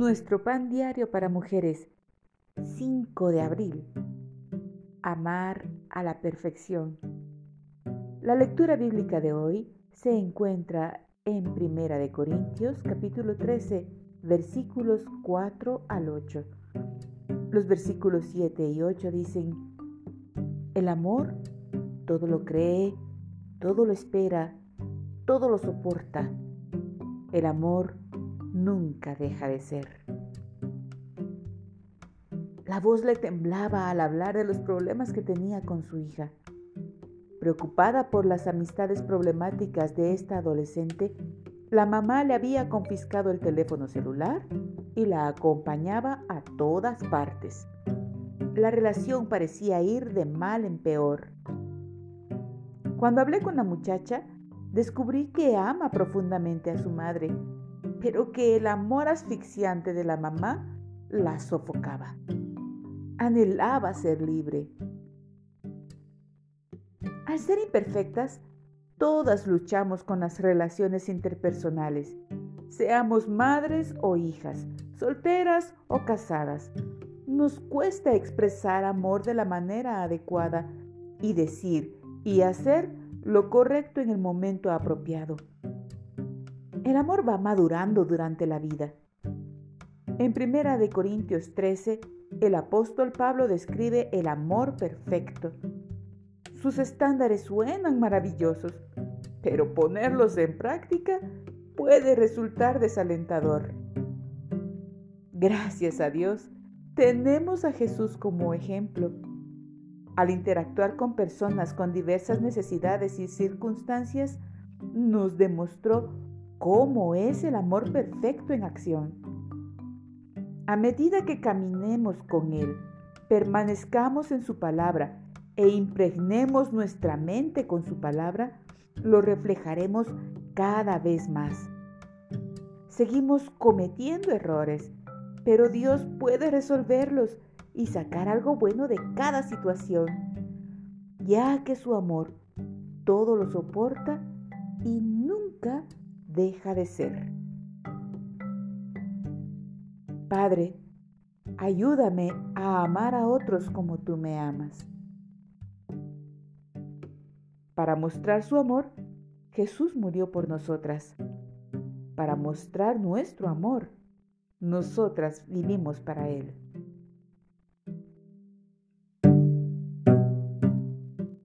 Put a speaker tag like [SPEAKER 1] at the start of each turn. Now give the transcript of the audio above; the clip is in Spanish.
[SPEAKER 1] Nuestro pan diario para mujeres, 5 de abril. Amar a la perfección. La lectura bíblica de hoy se encuentra en Primera de Corintios, capítulo 13, versículos 4 al 8. Los versículos 7 y 8 dicen, el amor todo lo cree, todo lo espera, todo lo soporta. El amor nunca deja de ser. La voz le temblaba al hablar de los problemas que tenía con su hija. Preocupada por las amistades problemáticas de esta adolescente, la mamá le había confiscado el teléfono celular y la acompañaba a todas partes. La relación parecía ir de mal en peor. Cuando hablé con la muchacha, descubrí que ama profundamente a su madre pero que el amor asfixiante de la mamá la sofocaba. Anhelaba ser libre. Al ser imperfectas, todas luchamos con las relaciones interpersonales, seamos madres o hijas, solteras o casadas. Nos cuesta expresar amor de la manera adecuada y decir y hacer lo correcto en el momento apropiado. El amor va madurando durante la vida. En Primera de Corintios 13, el apóstol Pablo describe el amor perfecto. Sus estándares suenan maravillosos, pero ponerlos en práctica puede resultar desalentador. Gracias a Dios, tenemos a Jesús como ejemplo. Al interactuar con personas con diversas necesidades y circunstancias, nos demostró cómo es el amor perfecto en acción. A medida que caminemos con Él, permanezcamos en su palabra e impregnemos nuestra mente con su palabra, lo reflejaremos cada vez más. Seguimos cometiendo errores, pero Dios puede resolverlos y sacar algo bueno de cada situación, ya que su amor todo lo soporta y nunca deja de ser. Padre, ayúdame a amar a otros como tú me amas. Para mostrar su amor, Jesús murió por nosotras. Para mostrar nuestro amor, nosotras vivimos para Él.